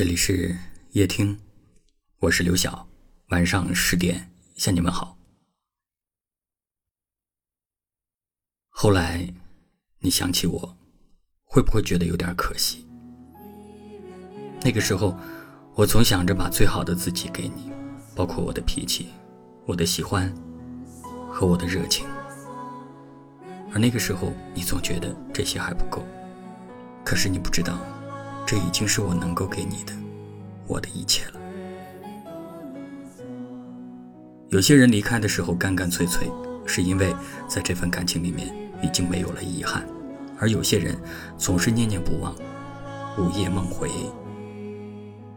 这里是夜听，我是刘晓。晚上十点向你们好。后来，你想起我，会不会觉得有点可惜？那个时候，我总想着把最好的自己给你，包括我的脾气、我的喜欢和我的热情。而那个时候，你总觉得这些还不够。可是你不知道。这已经是我能够给你的，我的一切了。有些人离开的时候干干脆脆，是因为在这份感情里面已经没有了遗憾；而有些人总是念念不忘，午夜梦回，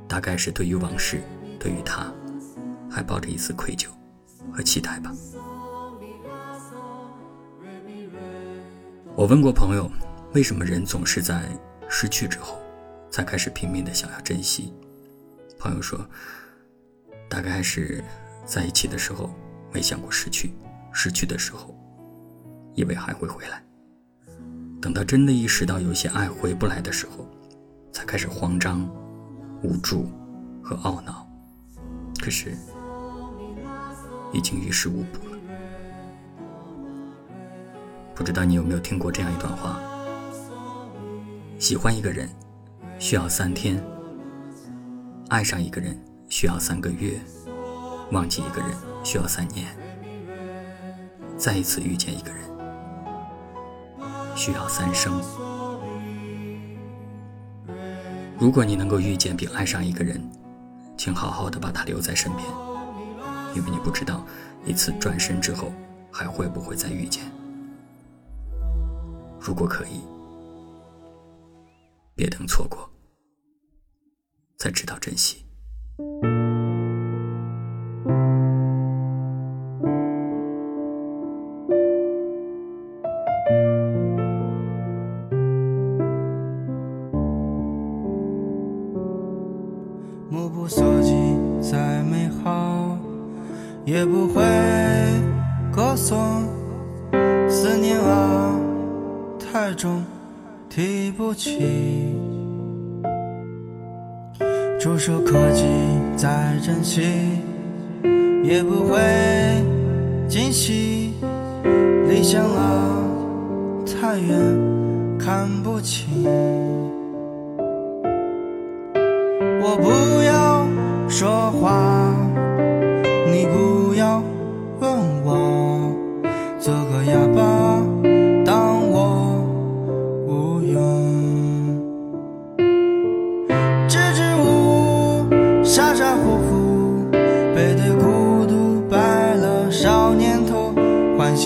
大概是对于往事，对于他，还抱着一丝愧疚和期待吧。我问过朋友，为什么人总是在失去之后？才开始拼命的想要珍惜。朋友说，大概是在一起的时候没想过失去，失去的时候以为还会回来。等到真的意识到有些爱回不来的时候，才开始慌张、无助和懊恼。可是已经于事无补了。不知道你有没有听过这样一段话：喜欢一个人。需要三天，爱上一个人需要三个月，忘记一个人需要三年，再一次遇见一个人需要三生。如果你能够遇见并爱上一个人，请好好的把他留在身边，因为你不知道一次转身之后还会不会再遇见。如果可以，别等错过。才知道珍惜。目不所及，再美好也不会歌颂。思念啊，太重，提不起。触手可及，再珍惜，也不会惊喜。理想啊，太远，看不清。我不要说话，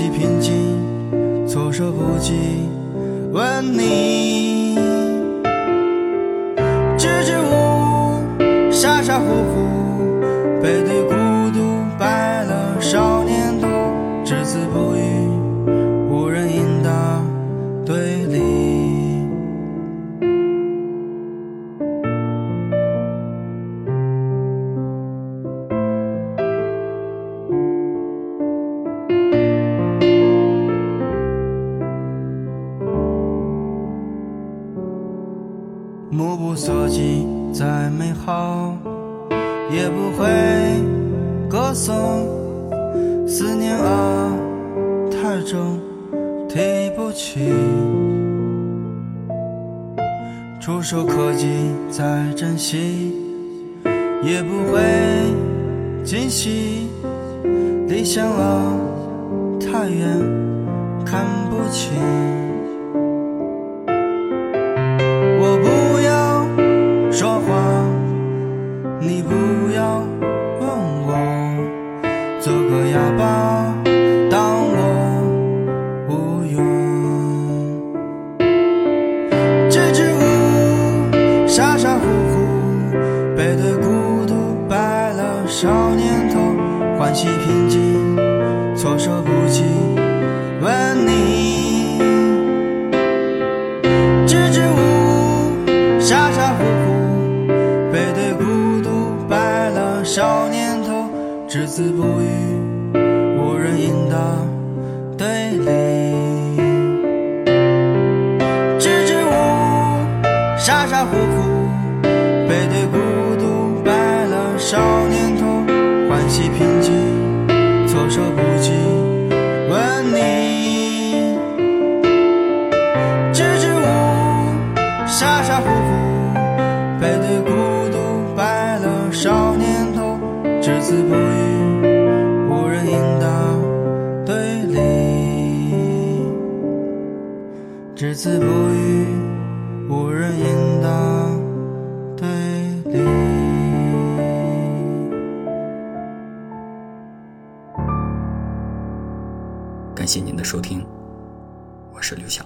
平静，措手不及，问你，支支吾吾，傻傻乎乎，背对目不所及，再美好也不会歌颂。思念啊，太重，提不起。触手可及，再珍惜也不会惊喜。理想啊，太远，看不清。少年头，欢喜平静，措手不及，问你。支支吾吾，傻傻乎乎，背对孤独，白了少年头。只字不语，无人应答，对立。字不语，无人应答，对立。感谢您的收听，我是刘晓。